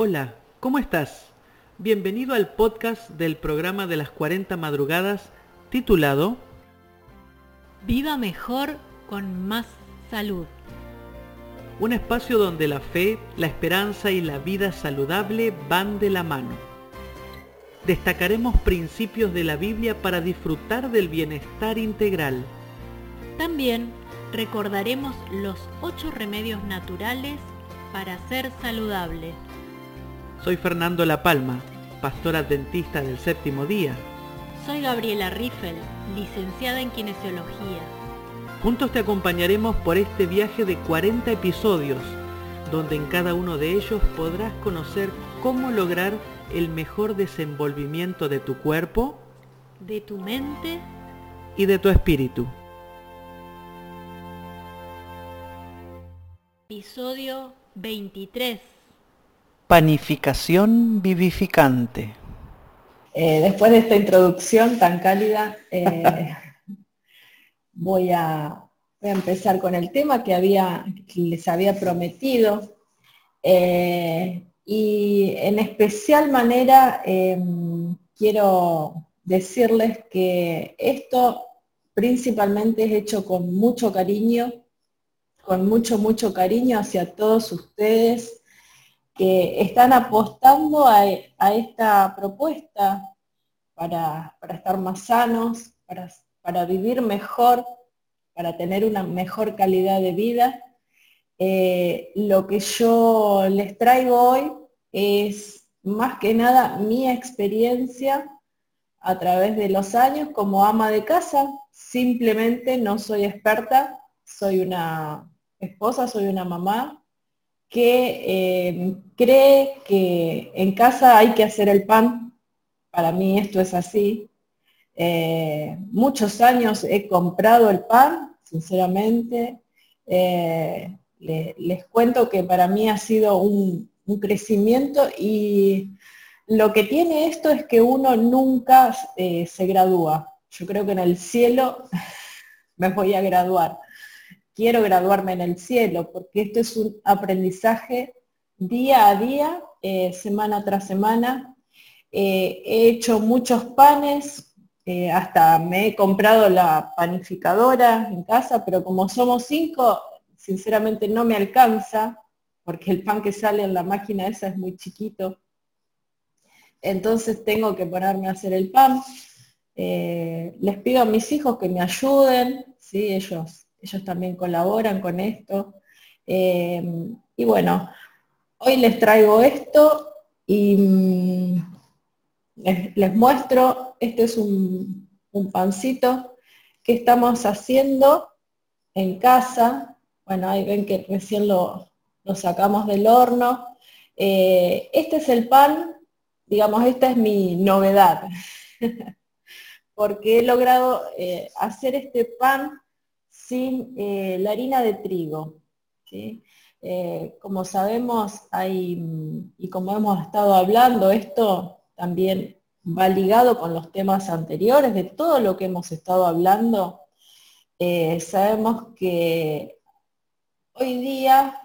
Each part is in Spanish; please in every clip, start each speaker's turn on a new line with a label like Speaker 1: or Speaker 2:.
Speaker 1: Hola, ¿cómo estás? Bienvenido al podcast del programa de las 40 madrugadas titulado
Speaker 2: Viva mejor con más salud.
Speaker 1: Un espacio donde la fe, la esperanza y la vida saludable van de la mano. Destacaremos principios de la Biblia para disfrutar del bienestar integral.
Speaker 2: También recordaremos los ocho remedios naturales para ser saludable.
Speaker 1: Soy Fernando La Palma, pastor adventista del séptimo día.
Speaker 2: Soy Gabriela Riffel, licenciada en kinesiología.
Speaker 1: Juntos te acompañaremos por este viaje de 40 episodios, donde en cada uno de ellos podrás conocer cómo lograr el mejor desenvolvimiento de tu cuerpo,
Speaker 2: de tu mente
Speaker 1: y de tu espíritu.
Speaker 2: Episodio 23.
Speaker 1: Panificación vivificante.
Speaker 3: Eh, después de esta introducción tan cálida, eh, voy, a, empezar con el tema que, había, les había prometido. Eh, y en especial manera em, quiero decirles que esto principalmente es hecho con mucho cariño, con mucho, mucho cariño hacia todos ustedes que están apostando a, esta propuesta para, estar más sanos, para, vivir mejor, para tener una mejor calidad de vida. Eh, lo que yo les traigo hoy es más que nada mi experiencia a través de los años como ama de casa. Simplemente no soy experta, soy una esposa, soy una mamá que eh, cree que en casa hay que hacer el pan. Para mí esto es así. Eh, muchos años he comprado el pan, sinceramente. Eh, les cuento que para mí ha sido un, crecimiento y lo que tiene esto es que uno nunca se gradúa. Yo creo que en el cielo me voy a graduar quiero graduarme en el cielo, porque esto es un aprendizaje día a día, eh, semana tras semana. Eh, he hecho muchos panes, eh, hasta me he comprado la panificadora en casa, pero como somos cinco, sinceramente no me alcanza, porque el pan que sale en la máquina esa es muy chiquito. Entonces tengo que ponerme a hacer el pan. les pido a mis hijos que me ayuden, ¿sí? ellos ellos también colaboran con esto. Eh, y bueno, hoy les traigo esto y mm, les, muestro, este es un, pancito que estamos haciendo en casa. Bueno, ahí ven que recién lo, sacamos del horno. Eh, este es el pan, digamos, esta es mi novedad, porque he logrado eh, hacer este pan sin eh, la harina de trigo. Eh, como sabemos, hay, y como hemos estado hablando, esto también va ligado con los temas anteriores, de todo lo que hemos estado hablando. Eh, sabemos que hoy día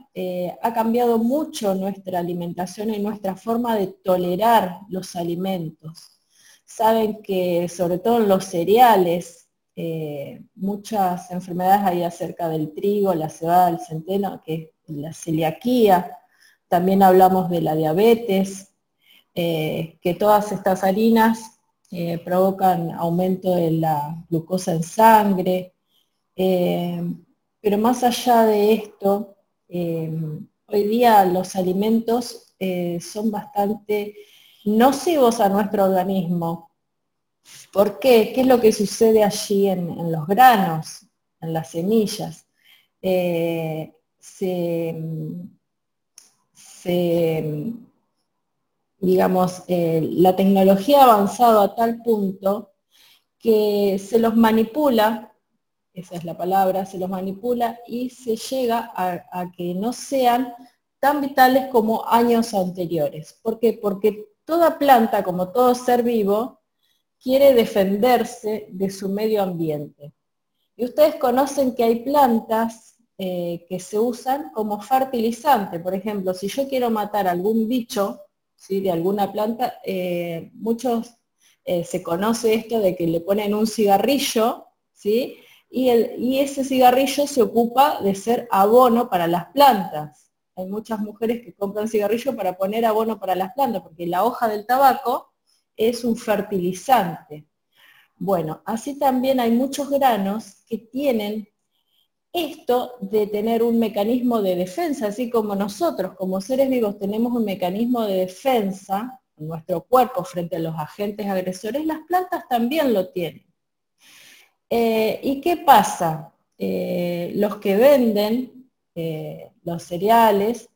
Speaker 3: ha cambiado mucho nuestra alimentación y nuestra forma de tolerar los alimentos. Saben que sobre todo en los cereales, eh, muchas enfermedades hay acerca del trigo, la cebada, el centeno, que es la celiaquía. También hablamos de la diabetes, eh, que todas estas harinas eh, provocan aumento de la glucosa en sangre. pero más allá de esto, hoy día los alimentos son bastante nocivos a nuestro organismo ¿Por qué? ¿Qué es lo que sucede allí en, los granos, en las semillas? Eh, digamos, eh, la tecnología ha avanzado a tal punto que se los manipula, esa es la palabra, se los manipula y se llega a que no sean tan vitales como años anteriores. ¿Por qué? Porque toda planta, como todo ser vivo, quiere defenderse de su medio ambiente. Y ustedes conocen que hay plantas eh, que se usan como fertilizante. Por ejemplo, si yo quiero matar algún bicho, ¿sí? de alguna planta, eh, muchos eh, se conoce esto de que le ponen un cigarrillo, ¿sí? Y, y ese cigarrillo se ocupa de ser abono para las plantas. Hay muchas mujeres que compran cigarrillo para poner abono para las plantas, porque la hoja del tabaco es un fertilizante. Bueno, así también hay muchos granos que tienen esto de tener un mecanismo de defensa, así como nosotros como seres vivos tenemos un mecanismo de defensa en nuestro cuerpo frente a los agentes agresores, las plantas también lo tienen. Eh, ¿Y qué pasa? Eh, los que venden eh, los cereales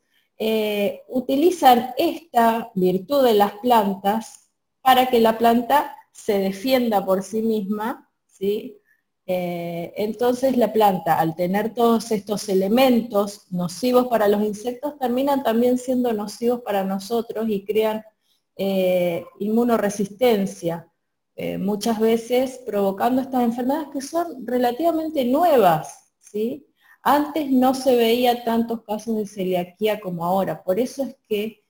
Speaker 3: utilizan esta virtud de las plantas para que la planta se defienda por sí misma, ¿sí? Eh, entonces la planta, al tener todos estos elementos nocivos para los insectos, terminan también siendo nocivos para nosotros y crean eh, inmunoresistencia, eh, muchas veces provocando estas enfermedades que son relativamente nuevas. ¿sí? Antes no se veía tantos casos de celiaquía como ahora, por eso es que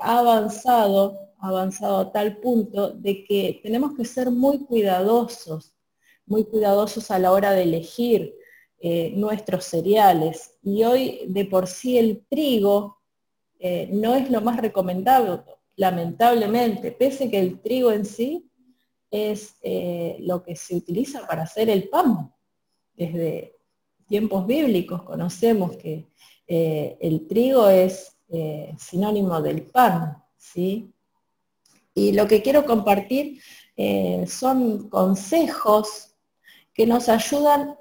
Speaker 3: ha avanzado, avanzado a tal punto de que tenemos que ser muy cuidadosos muy cuidadosos a la hora de elegir eh, nuestros cereales. Y hoy de por sí el trigo eh, no es lo más recomendable, lamentablemente, pese que el trigo en sí es eh, lo que se utiliza para hacer el pan. Desde tiempos bíblicos conocemos que el trigo es sinónimo del pan, ¿sí? Y lo que quiero compartir son consejos que nos ayudan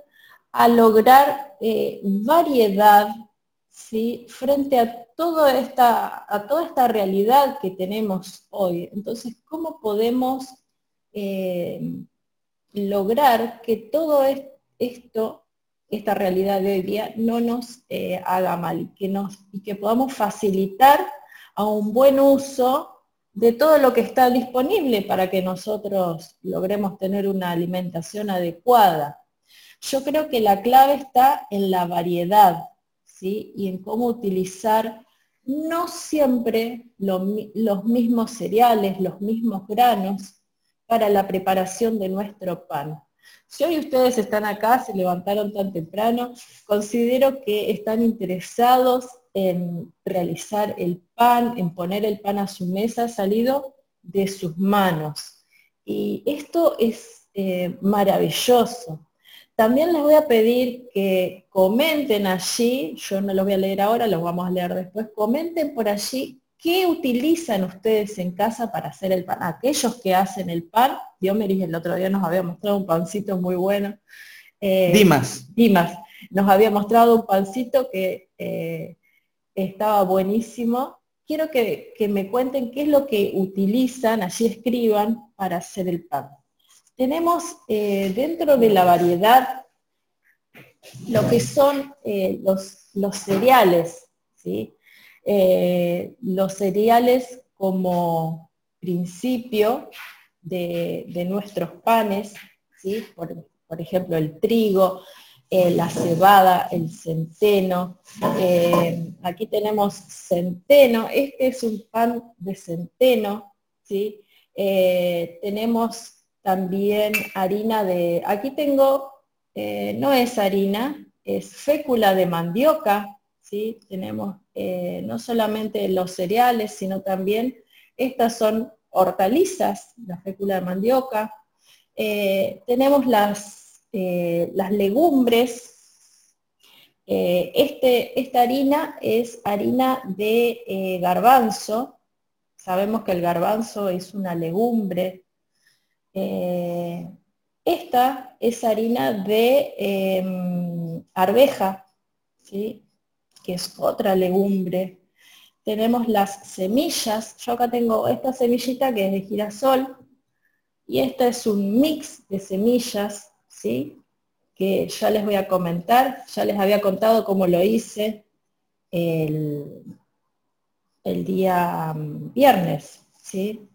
Speaker 3: a lograr eh, variedad frente a toda, esta, a toda esta realidad que tenemos hoy. Entonces, ¿cómo podemos eh, lograr que todo esto, esta realidad de día, no nos eh, haga mal y que podamos facilitar a un buen uso de todo lo que está disponible para que nosotros logremos tener una alimentación adecuada. Yo creo que la clave está en la variedad, ¿sí? Y en cómo utilizar no siempre los mismos cereales, los mismos granos para la preparación de nuestro pan. Si hoy ustedes están acá, se levantaron tan temprano, considero que están interesados en realizar el pan, en poner el pan a su mesa, salido de sus manos. Y esto es eh, maravilloso. También les voy a pedir que comenten allí, yo no los voy a leer ahora, los vamos a leer después, comenten por allí qué utilizan ustedes en casa para hacer el pan. Aquellos que hacen el pan, Diomeris el otro día nos había mostrado un pancito muy bueno.
Speaker 1: Eh, Dimas.
Speaker 3: Dimas. Nos había mostrado un pancito que eh, estaba buenísimo. Quiero que, me cuenten qué es lo que utilizan, allí escriban, para hacer el pan. Tenemos eh, dentro de la variedad lo que son eh, los, los, cereales, ¿sí? Eh, los cereales como principio de, nuestros panes, ¿sí? por, por ejemplo el trigo, eh, la cebada, el centeno. Eh, aquí tenemos centeno, este es un pan de centeno, ¿sí? Eh, tenemos también harina de, aquí tengo, no es harina, es fécula de mandioca, ¿sí? Tenemos no solamente los cereales, sino también estas son hortalizas, la fécula de mandioca. tenemos las eh, las legumbres. Eh, este, esta harina es harina de eh, garbanzo. Sabemos que el garbanzo es una legumbre. esta es harina de em, arveja, ¿sí? que es otra legumbre. Tenemos las semillas. Yo acá tengo esta semillita que es de girasol y esta es un mix de semillas que ya les voy a comentar, ya les había contado cómo lo hice el, día mm, viernes. ¿sí?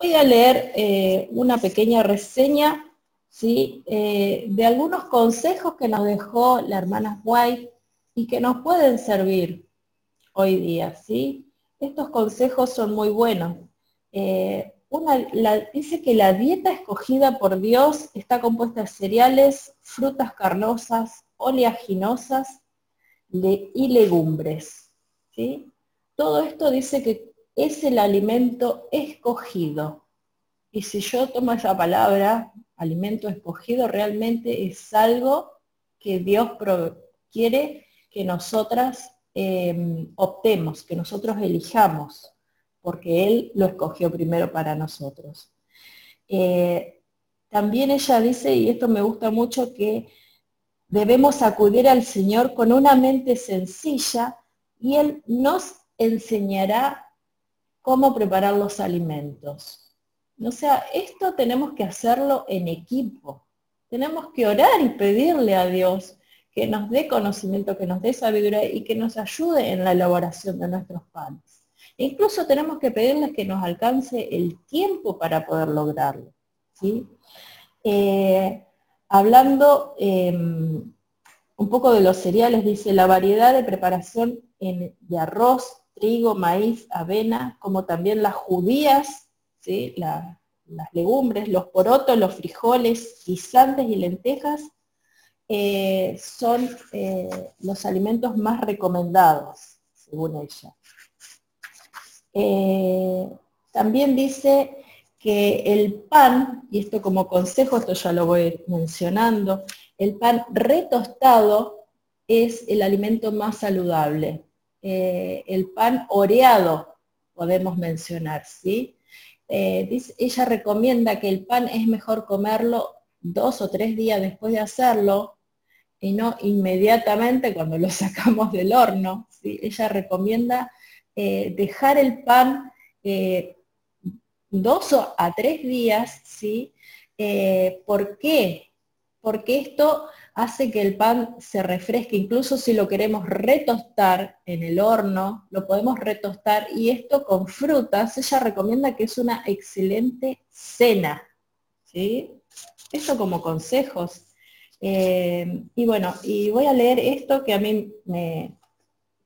Speaker 3: Voy a leer eh, una pequeña reseña ¿sí? Eh, de algunos consejos que nos dejó la hermana White y que nos pueden servir hoy día. ¿sí? estos consejos son muy buenos. Eh, dice que la dieta escogida por Dios está compuesta de cereales, frutas carnosas, oleaginosas y legumbres. ¿sí? Todo esto dice que es el alimento escogido. Y si yo tomo esa palabra, alimento escogido, realmente es algo que Dios quiere que nosotras em, optemos, que nosotros elijamos, porque Él lo escogió primero para nosotros. Eh, también ella dice, y esto me gusta mucho, que debemos acudir al Señor con una mente sencilla y Él nos enseñará cómo preparar los alimentos. O sea, esto tenemos que hacerlo en equipo. Tenemos que orar y pedirle a Dios que nos dé conocimiento, que nos dé sabiduría y que nos ayude en la elaboración de nuestros panes. Incluso tenemos que pedirles que nos alcance el tiempo para poder lograrlo. ¿sí? Eh, hablando em, un poco de los cereales, dice la variedad de preparación de arroz, trigo, maíz, avena, como también las judías, ¿sí? las legumbres, los porotos, los frijoles, guisantes y lentejas, eh, son eh, los alimentos más recomendados, según ella. Eh, también dice que el pan, y esto como consejo, esto ya lo voy mencionando, el pan retostado es el alimento más saludable. Eh, el pan oreado, podemos mencionar, ¿sí? Eh, ella recomienda que el pan es mejor comerlo dos o tres días después de hacerlo y no inmediatamente cuando lo sacamos del horno. ¿sí? Ella recomienda eh, dejar el pan dos a tres días, ¿sí? ¿Por qué? Porque esto hace que el pan se refresque, incluso si lo queremos retostar en el horno, lo podemos retostar y esto con frutas, ella recomienda que es una excelente cena. ¿sí? Esto como consejos. Eh, y bueno, y voy a leer esto que a mí me,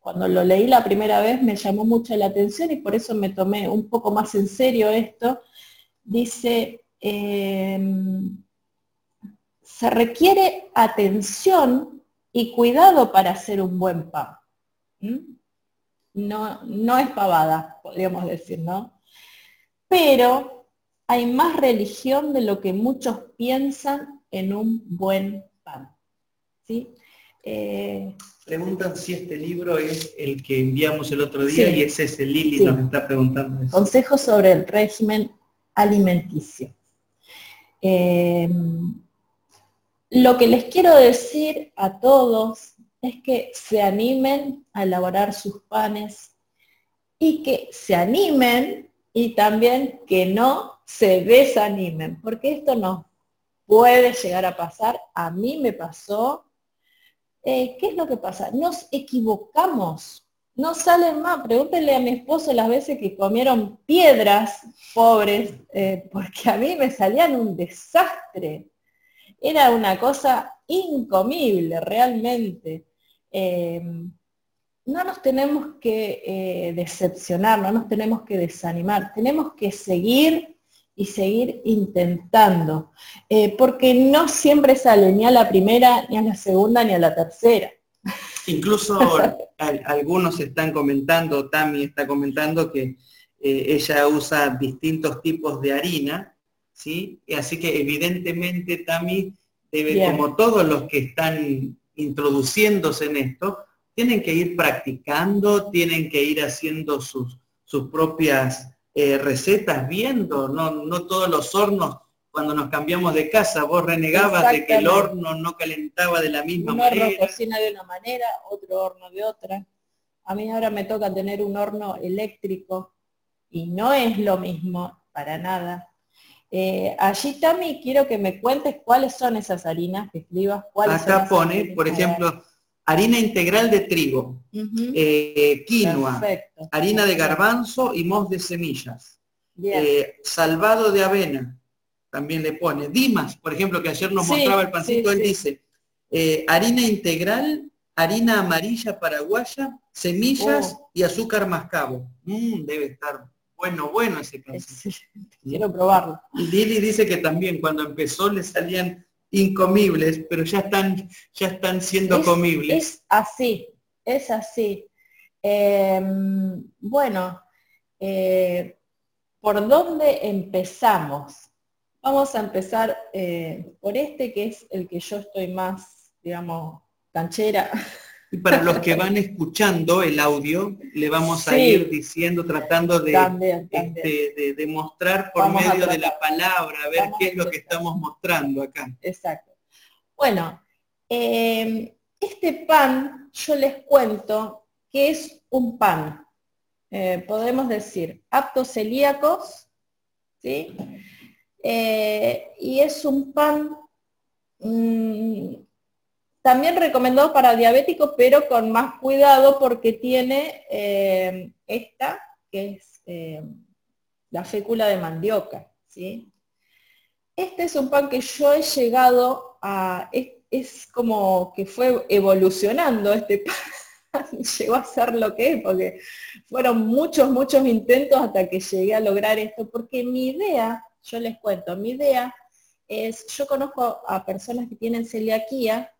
Speaker 3: cuando lo leí la primera vez me llamó mucho la atención y por eso me tomé un poco más en serio esto. Dice, eh, se requiere atención y cuidado para hacer un buen pan. No, no es pavada, podríamos decir, ¿no? Pero hay más religión de lo que muchos piensan en un buen pan. ¿sí?
Speaker 4: Eh, Preguntan si este libro es el que enviamos el otro día y ese es el Lili nos está preguntando
Speaker 3: eso. Consejos sobre el régimen alimenticio. Eh, lo que les quiero decir a todos es que se animen a elaborar sus panes y que se animen y también que no se desanimen, porque esto no puede llegar a pasar. A mí me pasó. Eh, ¿Qué es lo que pasa? Nos equivocamos. No salen más. Pregúntenle a mi esposo las veces que comieron piedras, pobres, eh, porque a mí me salían un desastre era una cosa incomible realmente. Eh, no nos tenemos que decepcionar, no nos tenemos que desanimar, tenemos que seguir y seguir intentando, eh, porque no siempre sale ni a la primera, ni a la segunda, ni a la tercera.
Speaker 4: Incluso algunos están comentando, Tami está comentando que ella usa distintos tipos de harina ¿sí? Así que evidentemente Tami debe, como todos los que están introduciéndose en esto, tienen que ir practicando, tienen que ir haciendo sus, sus propias eh, recetas, viendo, no, no todos los hornos cuando nos cambiamos de casa, vos renegabas de que el horno no calentaba de la misma manera.
Speaker 3: Un horno cocina de una manera, otro horno de otra. A mí ahora me toca tener un horno eléctrico y no es lo mismo para nada. Eh, allí, Tami, quiero que me cuentes cuáles son esas harinas, que escribas cuáles
Speaker 4: Acá pone, por ejemplo, harina integral de trigo, eh, quinoa, harina de garbanzo y mos de semillas, eh, salvado de avena, también le pone. Dimas, por ejemplo, que ayer nos mostraba el pancito, él dice, harina integral harina amarilla paraguaya, semillas oh. y azúcar mascabo. Mm, debe estar bueno, bueno ese pancito.
Speaker 3: Quiero probarlo.
Speaker 4: Lili dice que también cuando empezó le salían incomibles, pero ya están, ya están siendo comibles.
Speaker 3: Es así, es así. Em, bueno, eh, ¿por dónde empezamos? Vamos a empezar eh, por este que es el que yo estoy más, digamos, canchera.
Speaker 4: Y para los que van escuchando el audio, le vamos a ir diciendo, tratando de, este, de, mostrar por medio de la palabra, a ver qué es lo que estamos mostrando acá.
Speaker 3: Exacto. Bueno, em, este pan, yo les cuento que es un pan. Eh, podemos decir, aptos celíacos, ¿sí? Eh, y es un pan mm, también recomendado para diabéticos, pero con más cuidado porque tiene eh, esta, que es eh, la fécula de mandioca. ¿sí? Este es un pan que yo he llegado a... Es, como que fue evolucionando este pan. Llegó a ser lo que es, porque fueron muchos, muchos intentos hasta que llegué a lograr esto, porque mi idea, yo les cuento, mi idea es, yo conozco a personas que tienen celiaquía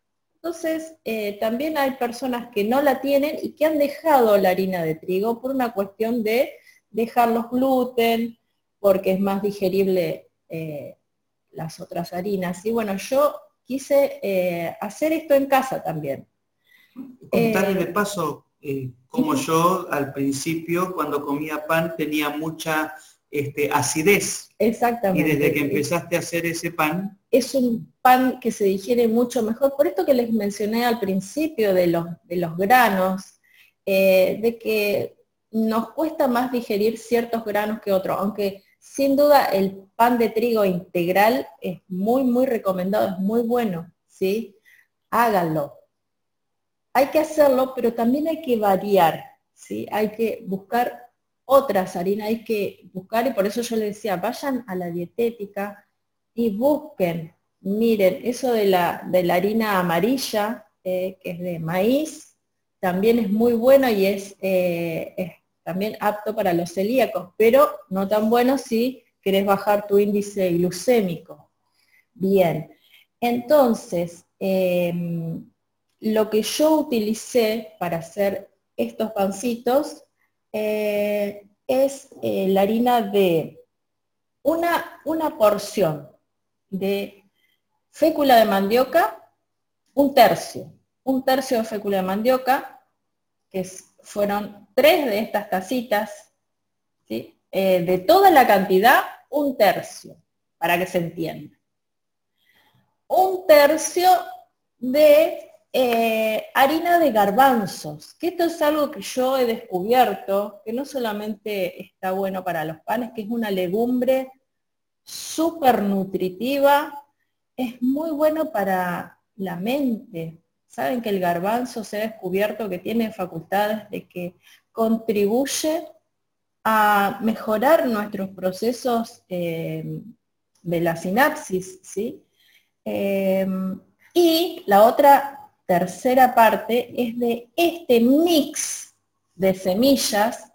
Speaker 3: entonces, eh, también hay personas que no la tienen y que han dejado la harina de trigo por una cuestión de dejar los gluten, porque es más digerible eh, las otras harinas. Y bueno, yo quise eh, hacer esto en casa también.
Speaker 4: Contarle de paso, como yo al principio, cuando comía pan, tenía mucha este, acidez.
Speaker 3: Exactamente.
Speaker 4: Y desde que empezaste a hacer ese pan.
Speaker 3: Es un pan que se digiere mucho mejor. Por esto que les mencioné al principio de los, de los granos, eh, de que nos cuesta más digerir ciertos granos que otros, aunque sin duda el pan de trigo integral es muy, muy recomendado, es muy bueno, ¿sí? Háganlo. Hay que hacerlo, pero también hay que variar, ¿sí? Hay que buscar otras harinas hay que buscar y por eso yo le decía, vayan a la dietética y busquen, miren, eso de la, de la harina amarilla, eh, que es de maíz, también es muy bueno y es, eh, es, también apto para los celíacos, pero no tan bueno si querés bajar tu índice glucémico. Bien, entonces, em, lo que yo utilicé para hacer estos pancitos eh, es la harina de una, una porción de fécula de mandioca, un tercio, un tercio de fécula de mandioca, que fueron tres de estas tacitas, ¿sí? Eh, de toda la cantidad, un tercio, para que se entienda. Un tercio de eh, harina de garbanzos, que esto es algo que yo he descubierto, que no solamente está bueno para los panes, que es una legumbre súper nutritiva, es muy bueno para la mente. Saben que el garbanzo se ha descubierto que tiene facultades de que contribuye a mejorar nuestros procesos eh, de la sinapsis, ¿sí? Eh, y la otra tercera parte es de este mix de semillas,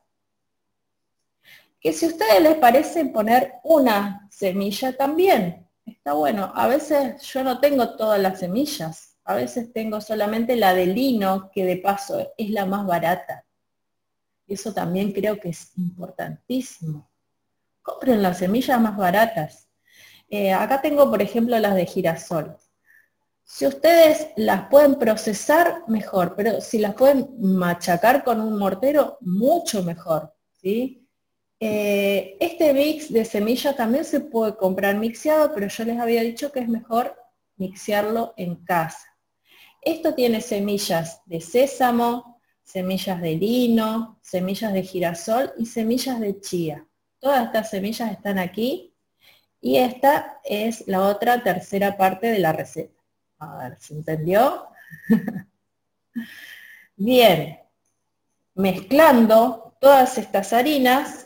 Speaker 3: que si a ustedes les parece poner una semilla también, está bueno. A veces yo no tengo todas las semillas, a veces tengo solamente la de lino, que de paso es la más barata. Eso también creo que es importantísimo. Compren las semillas más baratas. Eh, acá tengo, por ejemplo, las de girasol. Si ustedes las pueden procesar, mejor, pero si las pueden machacar con un mortero, mucho mejor. ¿sí? Eh, este mix de semillas también se puede comprar mixeado, pero yo les había dicho que es mejor mixearlo en casa. Esto tiene semillas de sésamo, semillas de lino, semillas de girasol y semillas de chía. Todas estas semillas están aquí y esta es la otra tercera parte de la receta. A ver, ¿se entendió? Bien, mezclando todas estas harinas,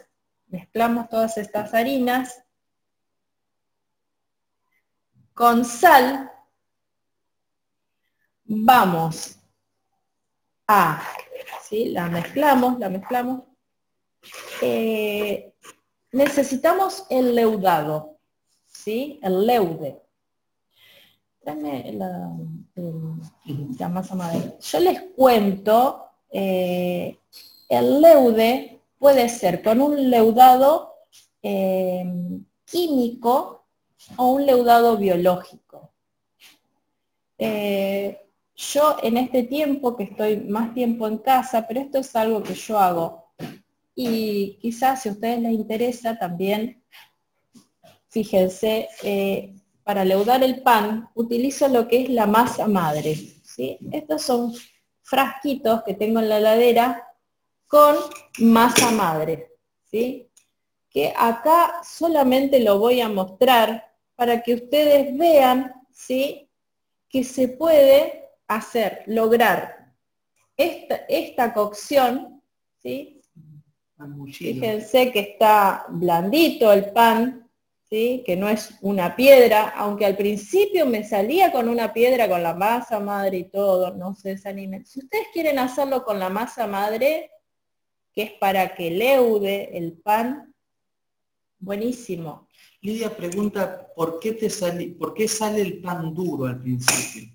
Speaker 3: mezclamos todas estas harinas con sal, vamos A, ¿sí? La mezclamos, la mezclamos. Eh, necesitamos el leudado, ¿sí? El leude. Dame la, masa madre. Yo les cuento, eh, el leude puede ser con un leudado eh, químico o un leudado biológico. Eh, yo en este tiempo que estoy más tiempo en casa, pero esto es algo que yo hago, y quizás si a ustedes les interesa también, fíjense, eh, para leudar el pan utilizo lo que es la masa madre. ¿sí? Estos son frasquitos que tengo en la heladera con masa madre. ¿sí? Que acá solamente lo voy a mostrar para que ustedes vean ¿sí? que se puede hacer, lograr esta, esta cocción, ¿sí? Fíjense que está blandito el pan, ¿sí? que no es una piedra, aunque al principio me salía con una piedra con la masa madre y todo, no se desanimen. Si ustedes quieren hacerlo con la masa madre, que es para que leude el pan, buenísimo.
Speaker 4: Lidia pregunta, ¿por qué, te sale, ¿por qué sale el pan duro al principio?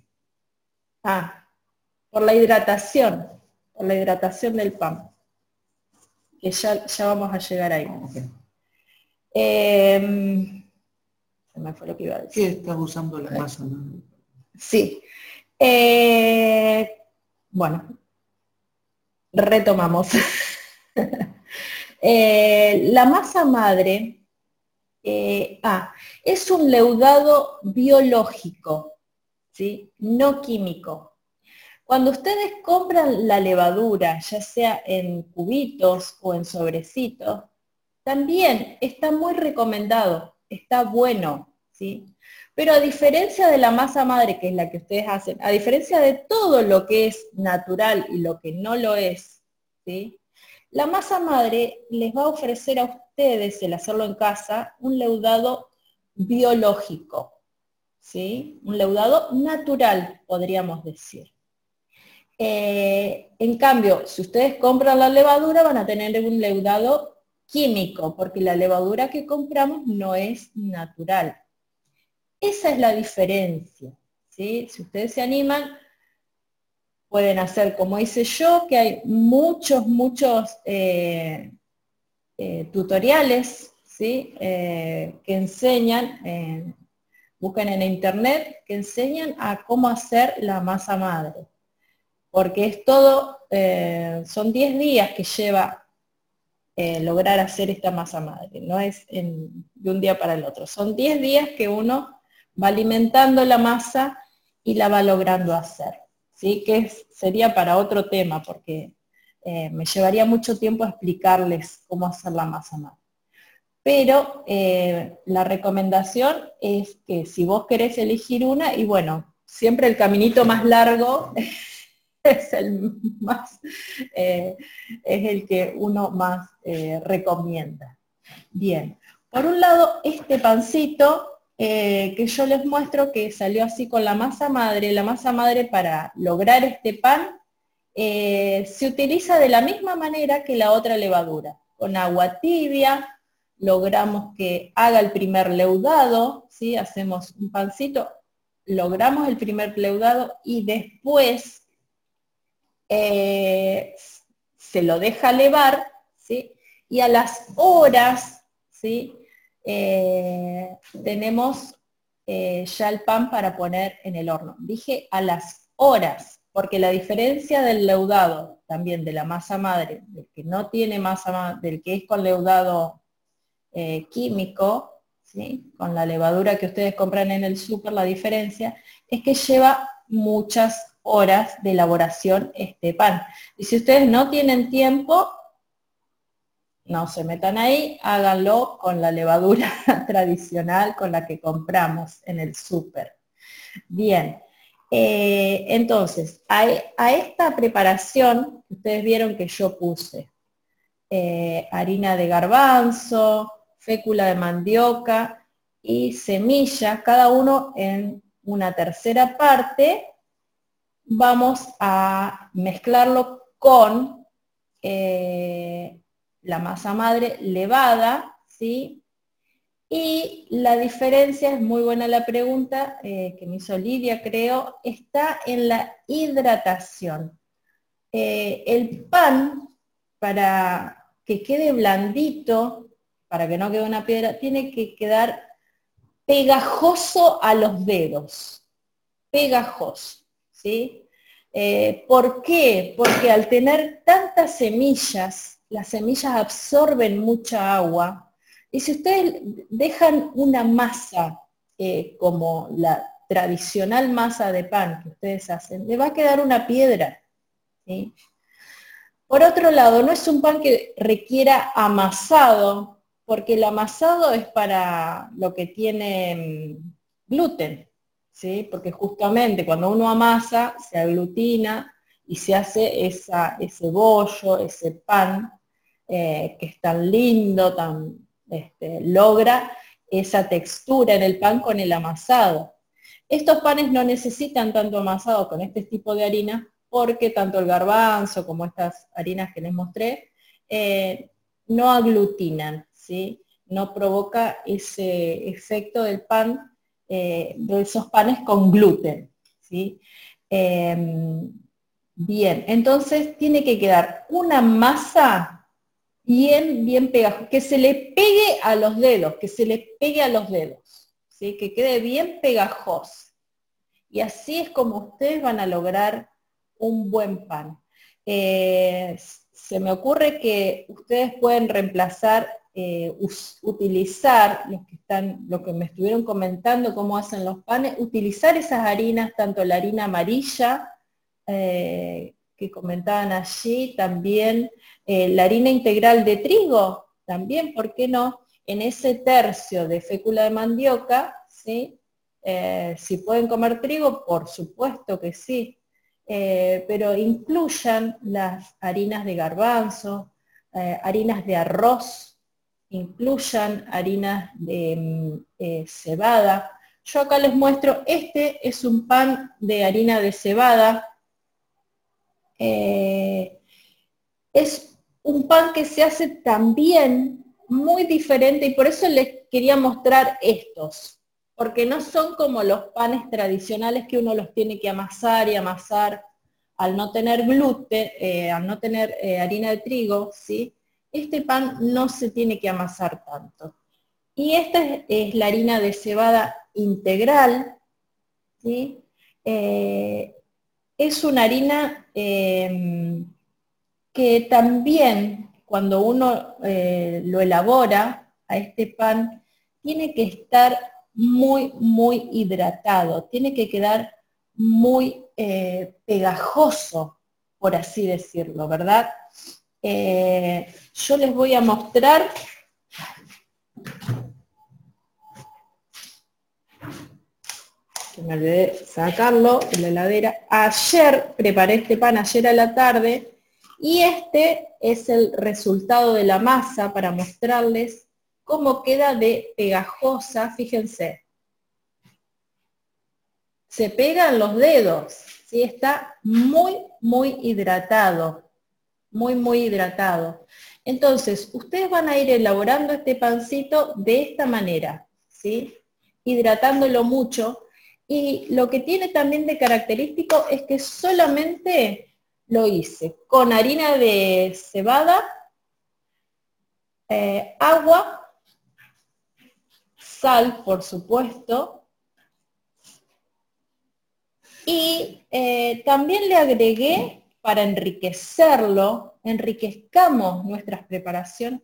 Speaker 3: Ah, por la hidratación, por la hidratación del pan. Que ya, ya vamos a llegar ahí. Em, se me fue lo que iba a decir.
Speaker 4: ¿Qué estás usando la masa?
Speaker 3: Sí. Eh, bueno, retomamos. Eh, la masa madre eh, ah, es un leudado biológico no químico. Cuando ustedes compran la levadura, ya sea en cubitos o en sobrecitos, también está muy recomendado, está bueno, ¿sí? Pero a diferencia de la masa madre, que es la que ustedes hacen, a diferencia de todo lo que es natural y lo que no lo es, ¿sí? La masa madre les va a ofrecer a ustedes, el hacerlo en casa, un leudado biológico. ¿sí? un leudado natural, podríamos decir. Eh, en cambio, si ustedes compran la levadura, van a tener un leudado químico, porque la levadura que compramos no es natural. Esa es la diferencia. ¿sí? Si ustedes se animan, pueden hacer como hice yo, que hay muchos, muchos eh, eh, tutoriales ¿sí? que enseñan busquen en internet que enseñan a cómo hacer la masa madre. Porque es todo, eh, son 10 días que lleva eh, lograr hacer esta masa madre, no es de un día para el otro. Son 10 días que uno va alimentando la masa y la va logrando hacer. ¿Sí? Que sería para otro tema, porque eh, me llevaría mucho tiempo explicarles cómo hacer la masa madre pero eh, la recomendación es que si vos querés elegir una, y bueno, siempre el caminito más largo es el más, eh, es el que uno más recomienda. Bien, por un lado, este pancito que yo les muestro que salió así con la masa madre, la masa madre para lograr este pan se utiliza de la misma manera que la otra levadura, con agua tibia, logramos que haga el primer leudado, ¿sí? hacemos un pancito, logramos el primer leudado y después eh, se lo deja levar, ¿sí? y a las horas ¿sí? Eh, tenemos eh, ya el pan para poner en el horno. Dije a las horas, porque la diferencia del leudado, también de la masa madre, del que no tiene masa del que es con leudado eh, químico, con la levadura que ustedes compran en el súper, la diferencia es que lleva muchas horas de elaboración este pan. Y si ustedes no tienen tiempo, no se metan ahí, háganlo con la levadura tradicional con la que compramos en el súper. Bien, eh, entonces, a, esta preparación, ustedes vieron que yo puse eh, harina de garbanzo, fécula de mandioca y semilla, cada uno en una tercera parte, vamos a mezclarlo con eh, la masa madre levada, ¿sí? Y la diferencia, es muy buena la pregunta eh, que me hizo Lidia, creo, está en la hidratación. Eh, el pan, para que quede blandito, para que no quede una piedra, tiene que quedar pegajoso a los dedos, pegajoso, ¿sí? Eh, ¿Por qué? Porque al tener tantas semillas, las semillas absorben mucha agua, y si ustedes dejan una masa eh, como la tradicional masa de pan que ustedes hacen, le va a quedar una piedra. Por otro lado, no es un pan que requiera amasado, porque el amasado es para lo que tiene mm, gluten, ¿sí? porque justamente cuando uno amasa se aglutina y se hace ese bollo, ese pan eh, que es tan lindo, tan este, logra esa textura en el pan con el amasado. Estos panes no necesitan tanto amasado con este tipo de harina porque tanto el garbanzo como estas harinas que les mostré eh, no aglutinan, ¿sí? no provoca ese efecto del pan, eh, de esos panes con gluten. ¿sí? Em, bien, entonces tiene que quedar una masa bien, bien pegajoso, que se le pegue a los dedos, que se le pegue a los dedos, ¿sí? que quede bien pegajoso. Y así es como ustedes van a lograr un buen pan. Eh, se me ocurre que ustedes pueden reemplazar, eh, utilizar, los que están, lo que me estuvieron comentando, cómo hacen los panes, utilizar esas harinas, tanto la harina amarilla, eh, que comentaban allí, también eh, la harina integral de trigo, también, ¿por qué no? En ese tercio de fécula de mandioca, ¿sí? Eh, si pueden comer trigo, por supuesto que sí, pero incluyan las harinas de garbanzo, harinas de arroz, incluyan harinas de mm, cebada. Yo acá les muestro, este es un pan de harina de cebada. Es un pan que se hace también muy diferente y por eso les quería mostrar estos, porque no son como los panes tradicionales que uno los tiene que amasar y amasar al no tener gluten, eh, al no tener eh, harina de trigo, ¿sí? Este pan no se tiene que amasar tanto. Y esta es, la harina de cebada integral, ¿sí? Eh, es una harina que también cuando uno eh, lo elabora a este pan, tiene que estar muy, muy hidratado, tiene que quedar muy eh, pegajoso, por así decirlo, ¿verdad? Eh, yo les voy a mostrar que me olvidé sacarlo en la heladera. Ayer preparé este pan, ayer a la tarde, y este es el resultado de la masa para mostrarles cómo queda de pegajosa, fíjense. Se pegan los dedos, ¿sí? está muy, muy hidratado, muy, muy hidratado. Entonces, ustedes van a ir elaborando este pancito de esta manera, ¿sí? hidratándolo mucho. Y lo que tiene también de característico es que solamente lo hice con harina de cebada, eh, agua, sal, por supuesto, y eh, también le agregué, para enriquecerlo, enriquezcamos nuestras preparaciones,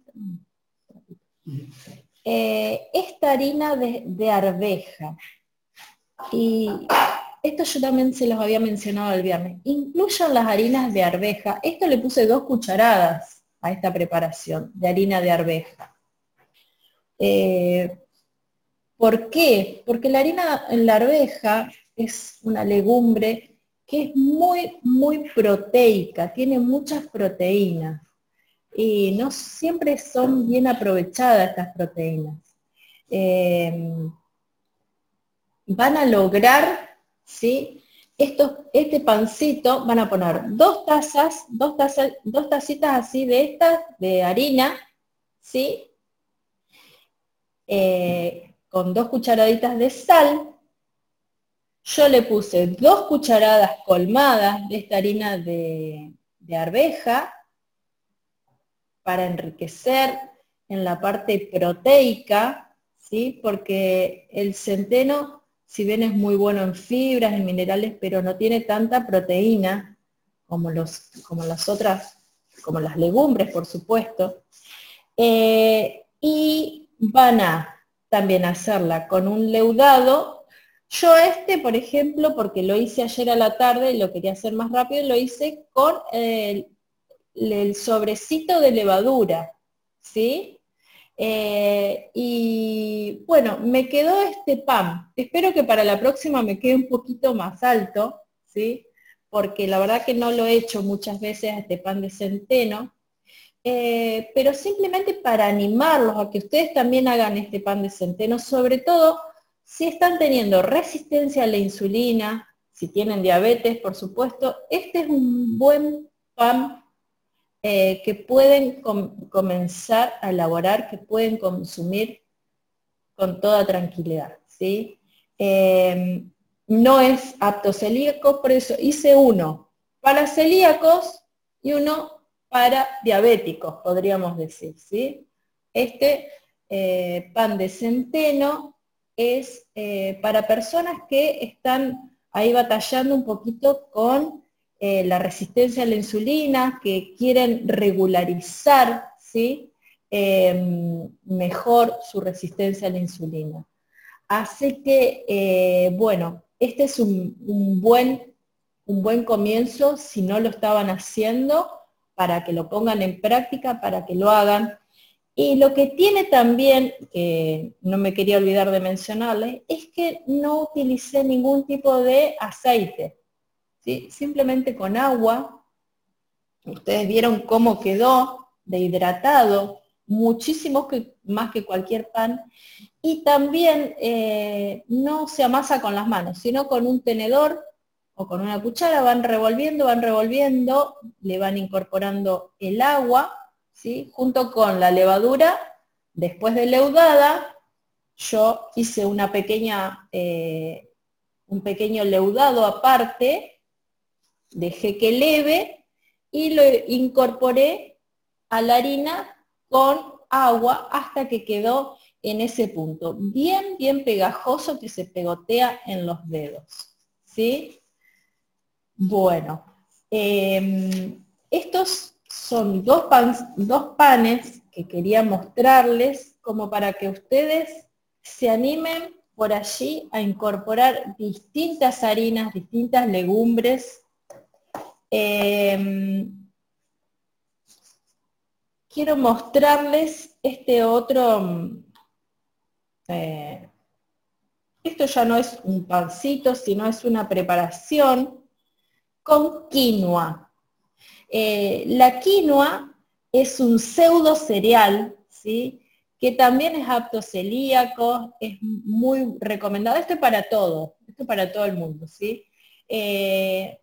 Speaker 3: eh, esta harina de, de arveja. Y esto yo también se los había mencionado el viernes. Incluyan las harinas de arveja. Esto le puse dos cucharadas a esta preparación de harina de arveja. Eh, ¿Por qué? Porque la harina en la arveja es una legumbre que es muy, muy proteica, tiene muchas proteínas y no siempre son bien aprovechadas estas proteínas. Eh, van a lograr ¿sí? este pancito van a poner dos tazas, dos tazas, dos tacitas así de estas, de harina, ¿sí? Eh, con dos cucharaditas de sal. Yo le puse dos cucharadas colmadas de esta harina de, de arveja para enriquecer en la parte proteica, ¿sí? Porque el centeno si bien es muy bueno en fibras, en minerales, pero no tiene tanta proteína como, los, como las otras, como las legumbres, por supuesto. Eh, y van a también hacerla con un leudado. Yo este, por ejemplo, porque lo hice ayer a la tarde y lo quería hacer más rápido, lo hice con el, el sobrecito de levadura, ¿sí? Eh, y bueno, me quedó este pan. Espero que para la próxima me quede un poquito más alto, ¿sí? Porque la verdad que no lo he hecho muchas veces este pan de centeno. Eh, pero simplemente para animarlos a que ustedes también hagan este pan de centeno, sobre todo si están teniendo resistencia a la insulina, si tienen diabetes, por supuesto, este es un buen pan eh, que pueden comenzar a elaborar, que pueden consumir con toda tranquilidad. ¿sí? Em, no es apto celíaco, por eso hice uno para celíacos y uno para diabéticos, podríamos decir. ¿sí? Este eh, pan de centeno es eh, para personas que están ahí batallando un poquito con eh, la resistencia a la insulina, que quieren regularizar ¿sí? Em, mejor su resistencia a la insulina. Así que, eh, bueno, este es un, buen, un buen comienzo si no lo estaban haciendo, para que lo pongan en práctica, para que lo hagan. Y lo que tiene también, que no me quería olvidar de mencionarle, es que no utilicé ningún tipo de aceite simplemente con agua. Ustedes vieron cómo quedó de hidratado, muchísimo más que cualquier pan. Y también eh, no se amasa con las manos, sino con un tenedor o con una cuchara, van revolviendo, van revolviendo, le van incorporando el agua, junto con la levadura, después de leudada, yo hice una pequeña, eh, un pequeño leudado aparte, dejé que leve y lo incorporé a la harina con agua hasta que quedó en ese punto, bien, bien pegajoso que se pegotea en los dedos. ¿sí? Bueno, em, estos son dos, dos panes que quería mostrarles como para que ustedes se animen por allí a incorporar distintas harinas, distintas legumbres Em, quiero mostrarles este otro, eh, esto ya no es un pancito, sino es una preparación con quinoa. Eh, la quinoa es un pseudo cereal, ¿sí? que también es apto celíaco, es muy recomendado. Esto es para todo, esto es para todo el mundo. ¿sí? Eh,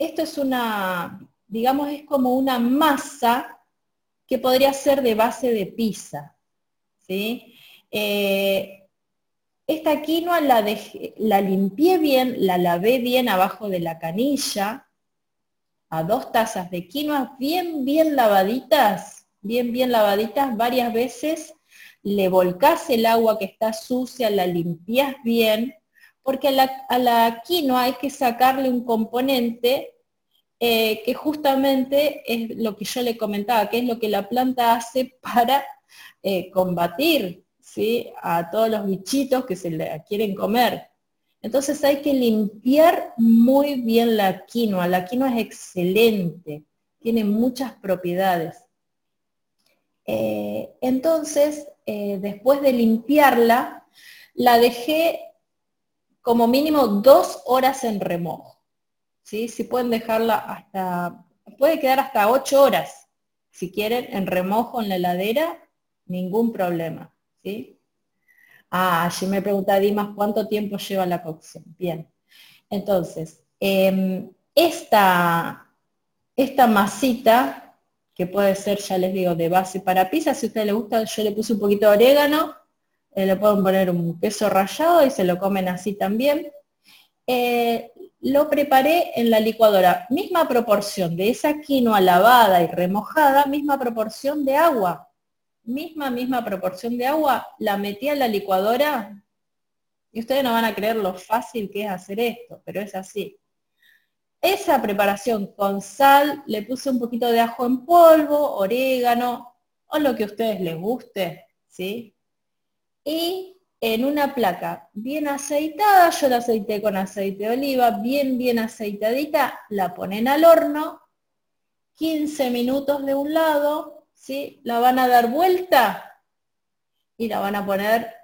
Speaker 3: esto es una, digamos, es como una masa que podría ser de base de pizza. ¿sí? Eh, esta quinoa la, la limpié bien, la lavé bien abajo de la canilla, a dos tazas de quinoa bien, bien lavaditas, bien, bien lavaditas varias veces, le volcás el agua que está sucia, la limpias bien, porque a la, quinoa hay que sacarle un componente eh, que justamente es lo que yo le comentaba, que es lo que la planta hace para eh, combatir ¿sí? a todos los bichitos que se le quieren comer. Entonces hay que limpiar muy bien la quinoa. La quinoa es excelente, tiene muchas propiedades. Eh, entonces, después de limpiarla, la dejé como mínimo dos horas en remojo. ¿sí? Si pueden dejarla hasta, puede quedar hasta ocho horas, si quieren, en remojo en la heladera, ningún problema, ¿sí? Ah, allí me pregunta Dimas cuánto tiempo lleva la cocción. Bien, entonces, Em, esta, esta masita, que puede ser, ya les digo, de base para pizza, si a ustedes les gusta, yo le puse un poquito de orégano, eh, le pueden poner un queso rallado y se lo comen así también. Eh, lo preparé en la licuadora, misma proporción de esa quinoa lavada y remojada, misma proporción de agua, misma, misma proporción de agua, la metí a la licuadora y ustedes no van a creer lo fácil que es hacer esto, pero es así. Esa preparación con sal, le puse un poquito de ajo en polvo, orégano, o lo que a ustedes les guste, ¿sí? Y en una placa bien aceitada, yo la aceité con aceite de oliva, bien, bien aceitadita, la ponen al horno, 15 minutos de un lado, ¿sí? La van a dar vuelta y la van a poner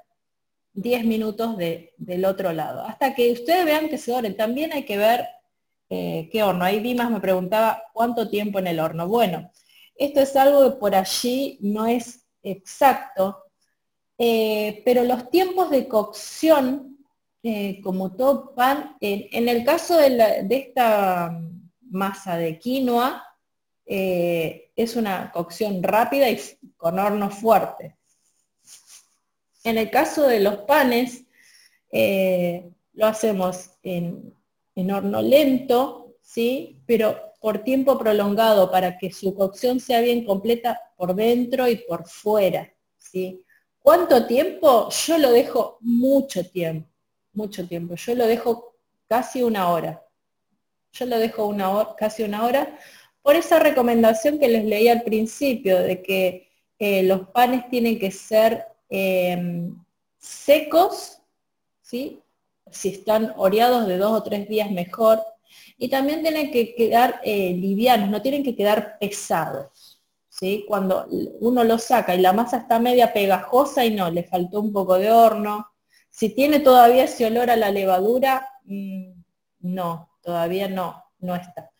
Speaker 3: 10 minutos del otro lado, hasta que ustedes vean que se doren. También hay que ver eh, qué horno. Ahí Dimas me preguntaba cuánto tiempo en el horno. Bueno, esto es algo que por allí no es exacto, eh, pero los tiempos de cocción, eh, como todo pan, en el caso de, esta masa de quinoa, eh, es una cocción rápida y con horno fuerte. En el caso de los panes, lo hacemos en, en, horno lento, ¿sí? pero por tiempo prolongado para que su cocción sea bien completa por dentro y por fuera. ¿sí? ¿Cuánto tiempo? Yo lo dejo mucho tiempo, mucho tiempo. Yo lo dejo casi una hora. Yo lo dejo una casi una hora por esa recomendación que les leí al principio de que eh, los panes tienen que ser em, secos, ¿sí? si están oreados de dos o tres días mejor, y también tienen que quedar eh, livianos, no tienen que quedar pesados. Cuando uno lo saca y la masa está media pegajosa y no, le faltó un poco de horno. Si tiene todavía ese olor a la levadura, mm, no, todavía no, no está.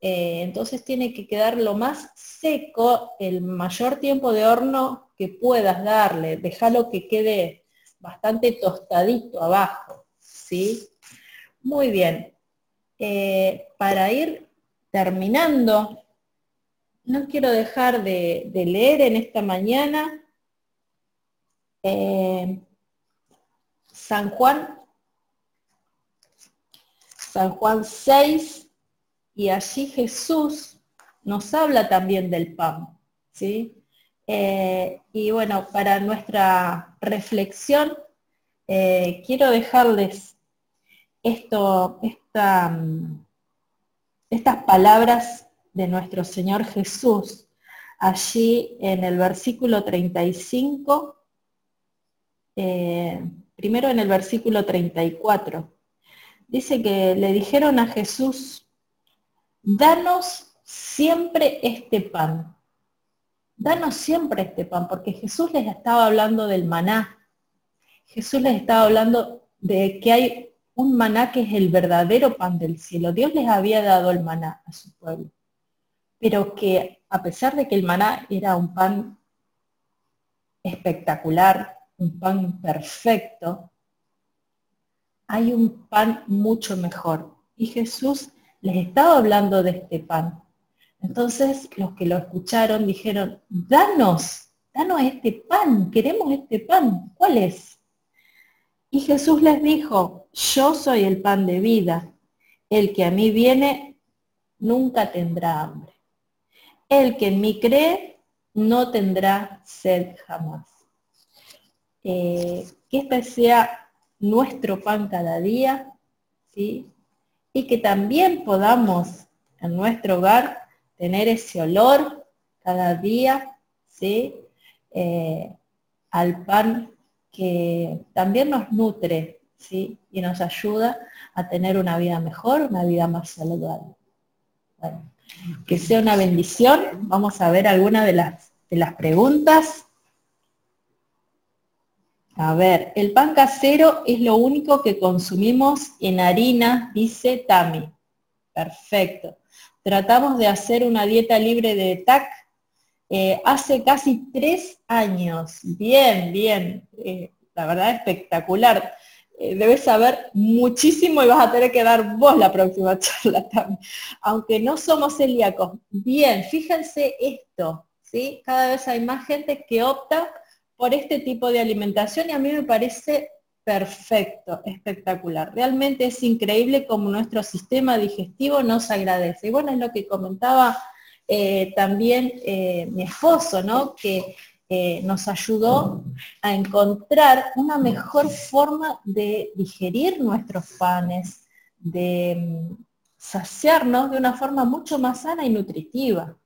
Speaker 3: Eh, entonces tiene que quedar lo más seco, el mayor tiempo de horno que puedas darle. Déjalo que quede bastante tostadito abajo, ¿sí? Muy bien. Eh, para ir terminando no quiero dejar de, leer en esta mañana eh, San Juan, San Juan 6, y allí Jesús nos habla también del pan, ¿sí? Eh, y bueno, para nuestra reflexión, eh, quiero dejarles esto, mm, estas palabras de nuestro Señor Jesús, allí en el versículo 35, eh, primero en el versículo 34, dice que le dijeron a Jesús, danos siempre este pan, danos siempre este pan, porque Jesús les estaba hablando del maná, Jesús les estaba hablando de que hay un maná que es el verdadero pan del cielo. Dios les había dado el maná a su pueblo pero que a pesar de que el maná era un pan espectacular, un pan perfecto, hay un pan mucho mejor. Y Jesús les estaba hablando de este pan. Entonces los que lo escucharon dijeron, danos, danos este pan, queremos este pan, ¿cuál es? Y Jesús les dijo, yo soy el pan de vida, el que a mí viene nunca tendrá hambre. El que en mí cree no tendrá sed jamás. Eh, que este sea nuestro pan cada día, ¿sí? Y que también podamos en nuestro hogar tener ese olor cada día, ¿sí? Eh, al pan que también nos nutre, ¿sí? Y nos ayuda a tener una vida mejor, una vida más saludable. Que sea una bendición. Vamos a ver algunas de las, de las preguntas. A ver, el pan casero es lo único que consumimos en harina, dice Tami. Perfecto. Tratamos de hacer una dieta libre de TAC eh, hace casi tres años. Bien, bien. Eh, la verdad espectacular. Eh, debes saber muchísimo y vas a tener que dar vos la próxima charla también, aunque no somos celíacos. Bien, fíjense esto, ¿sí? Cada vez hay más gente que opta por este tipo de alimentación y a mí me parece perfecto, espectacular. Realmente es increíble como nuestro sistema digestivo nos agradece. Y bueno, es lo que comentaba eh, también eh, mi esposo, ¿no? Que eh, nos ayudó a encontrar una mejor forma de digerir nuestros panes, de mm, saciarnos de una forma mucho más sana y nutritiva.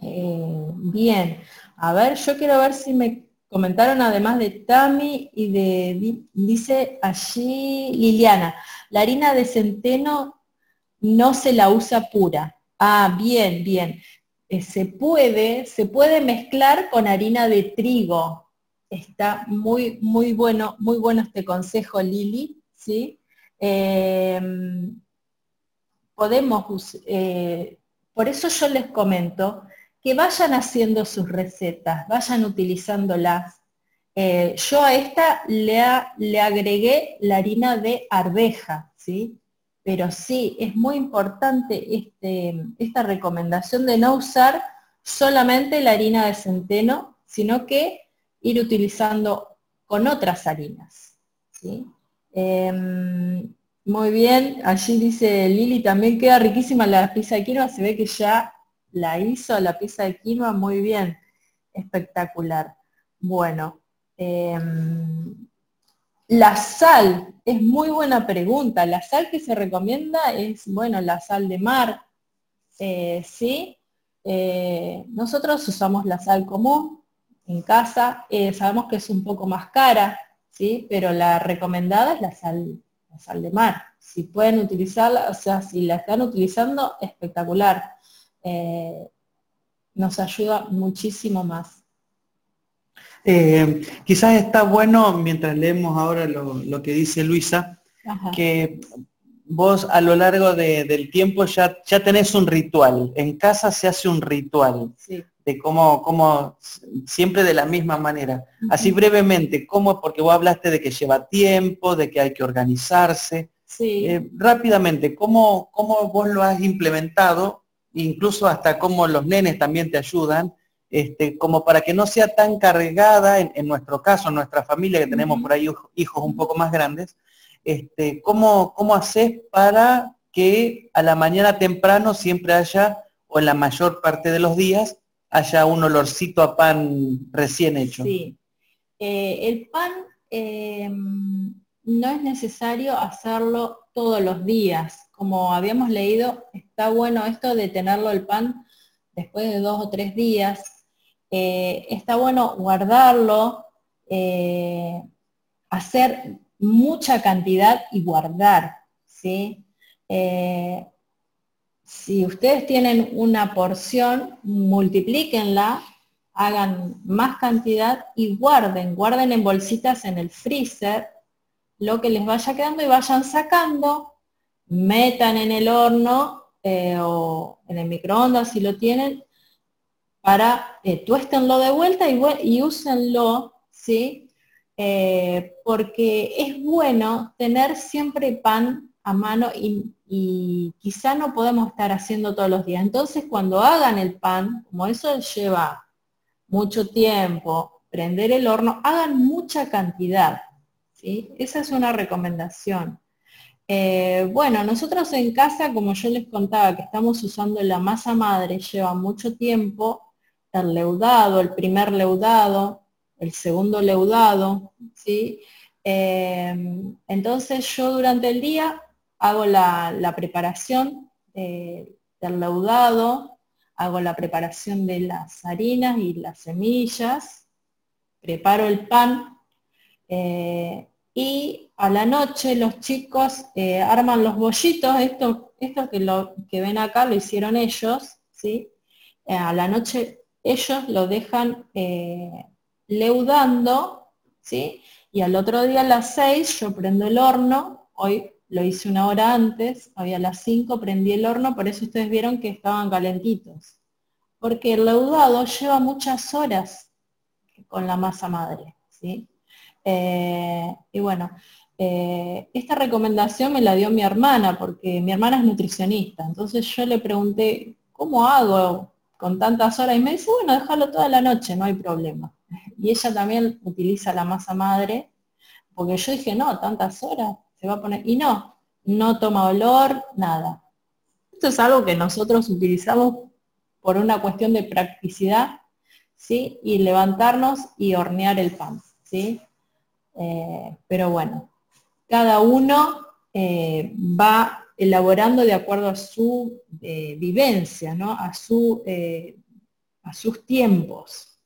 Speaker 3: bien, a ver, yo quiero ver si me Comentaron además de Tami y de, dice allí Liliana, la harina de centeno no se la usa pura. Ah, bien, bien. Eh, se puede, se puede mezclar con harina de trigo. Está muy, muy bueno, muy bueno este consejo, Lili, ¿sí? Em, podemos, eh, por eso yo les comento que vayan haciendo sus recetas, vayan utilizándolas. Eh, yo a esta le, le, agregué la harina de arveja, ¿sí? Pero sí, es muy importante este, esta recomendación de no usar solamente la harina de centeno, sino que ir utilizando con otras harinas. ¿sí? Em, muy bien, allí dice Lili, también queda riquísima la pizza de quinoa, se ve que ya la hizo la pieza de quinoa muy bien, espectacular. Bueno, em, la sal, es muy buena pregunta. La sal que se recomienda es, bueno, la sal de mar, eh, ¿sí? Eh, nosotros usamos la sal común en casa, eh, sabemos que es un poco más cara, ¿sí? Pero la recomendada es la sal, la sal de mar. Si pueden utilizarla, o sea, si la están utilizando, espectacular. Nos ayuda muchísimo más.
Speaker 4: Eh, quizás está bueno, mientras leemos ahora lo, que dice Luisa, que vos a lo largo del tiempo ya, ya tenés un ritual. En casa se hace un ritual de cómo, cómo, siempre de la misma manera. Así brevemente, ¿cómo? Porque vos hablaste de que lleva tiempo, de que hay que organizarse. Eh, rápidamente, ¿cómo, ¿cómo vos lo has implementado incluso hasta cómo los nenes también te ayudan, este, como para que no sea tan cargada, en, nuestro caso, en nuestra familia, que tenemos por ahí hijos un poco más grandes, este, ¿cómo, ¿cómo haces para que a la mañana temprano siempre haya, o en la mayor parte de los días, haya un olorcito a pan recién hecho?
Speaker 3: Sí. Eh, el pan em, no es necesario hacerlo todos los días. Como habíamos leído, está bueno esto de tenerlo el pan después de dos o tres días. Eh, está bueno guardarlo, eh, hacer mucha cantidad y guardar. ¿sí? Eh, si ustedes tienen una porción, multiplíquenla, hagan más cantidad y guarden, guarden en bolsitas en el freezer lo que les vaya quedando y vayan sacando, metan en el horno o en el microondas si lo tienen, para eh, tuéstenlo de vuelta y, y úsenlo, ¿sí? Eh, porque es bueno tener siempre pan a mano y, quizá no podemos estar haciendo todos los días. Entonces cuando hagan el pan, como eso lleva mucho tiempo, prender el horno, hagan mucha cantidad. Esa es una recomendación. Eh, bueno, nosotros en casa, como yo les contaba, que estamos usando la masa madre, lleva mucho tiempo el leudado, el primer leudado, el segundo leudado, ¿sí? Eh, entonces yo durante el día hago la, preparación del leudado, hago la preparación de las harinas y las semillas, preparo el pan, eh, y a la noche los chicos eh, arman los bollitos, esto, esto que, lo, que ven acá lo hicieron ellos, ¿sí? A la noche ellos lo dejan eh, leudando, ¿sí? Y al otro día a las 6 yo prendo el horno, hoy lo hice una hora antes, hoy a las 5 prendí el horno, por eso ustedes vieron que estaban calentitos. Porque el leudado lleva muchas horas con la masa madre, ¿sí? Eh, y bueno, eh, esta recomendación me la dio mi hermana, porque mi hermana es nutricionista. Entonces yo le pregunté, ¿cómo hago con tantas horas? Y me dice, bueno, déjalo toda la noche, no hay problema. Y ella también utiliza la masa madre, porque yo dije, no, tantas horas, se va a poner. Y no, no toma olor, nada. Esto es algo que nosotros utilizamos por una cuestión de practicidad, ¿sí? Y levantarnos y hornear el pan, ¿sí? Eh, pero bueno, cada uno eh, va elaborando de acuerdo a su eh, vivencia, ¿no? a, su, a sus tiempos.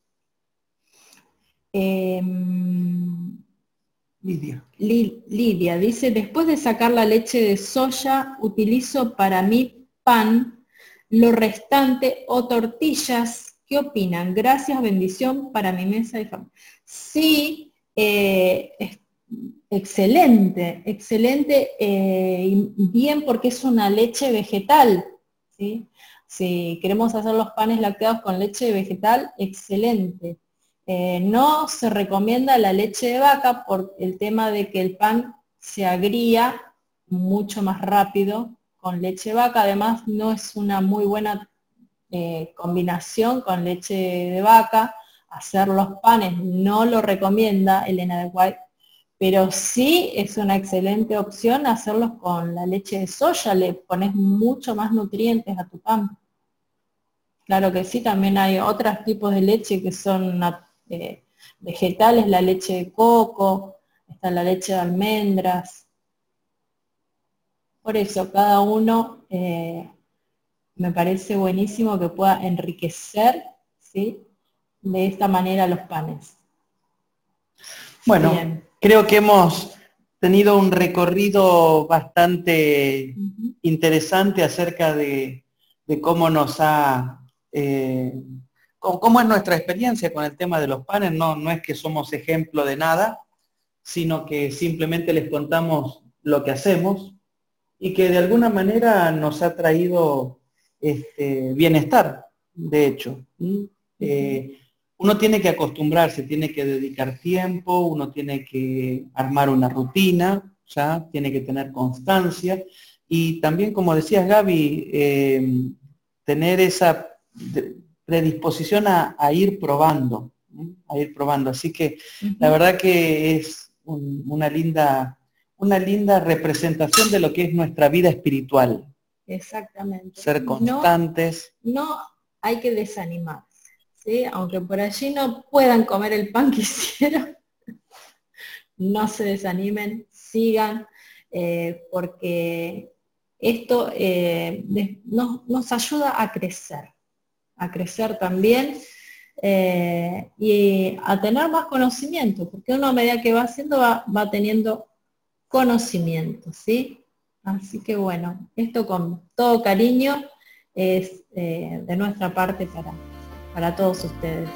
Speaker 3: Em, Lidia. Lidia dice, después de sacar la leche de soya, utilizo para mi pan lo restante o tortillas. ¿Qué opinan? Gracias, bendición para mi mesa de familia. Sí, eh, excelente, excelente, eh, bien porque es una leche vegetal. Si queremos hacer los panes lacteados con leche vegetal, excelente. Eh, no se recomienda la leche de vaca por el tema de que el pan se agría mucho más rápido con leche vaca. Además, no es una muy buena eh, combinación con leche de vaca. Hacer los panes no lo recomienda Elena de White, pero sí es una excelente opción hacerlos con la leche de soya. Le pones mucho más nutrientes a tu pan. Claro que sí, también hay otros tipos de leche que son eh, vegetales, la leche de coco, está la leche de almendras. Por eso, cada uno eh, me parece buenísimo que pueda enriquecer ¿sí? de esta manera los panes.
Speaker 4: Bueno, creo que hemos tenido un recorrido bastante interesante acerca de, cómo nos ha eh, cómo es nuestra experiencia con el tema de los panes. No, no es que somos ejemplo de nada, sino que simplemente les contamos lo que hacemos y que de alguna manera nos ha traído este, bienestar, de hecho. Eh, uno tiene que acostumbrarse, tiene que dedicar tiempo, uno tiene que armar una rutina, ya tiene que tener constancia y también, como decías Gaby, eh, tener esa predisposición a, ir probando, a ir probando. Así que la verdad que es una, linda, una linda representación de lo que es nuestra vida espiritual.
Speaker 3: Exactamente.
Speaker 4: Ser constantes.
Speaker 3: No, hay que desanimarse, aunque por allí no puedan comer el pan que hicieron, no se desanimen, sigan, eh, porque esto eh, nos ayuda a crecer a crecer también eh, y a tener más conocimiento, porque uno a medida que va haciendo va, teniendo conocimiento, ¿sí? Así que bueno, esto con todo cariño es de nuestra parte para, para todos ustedes.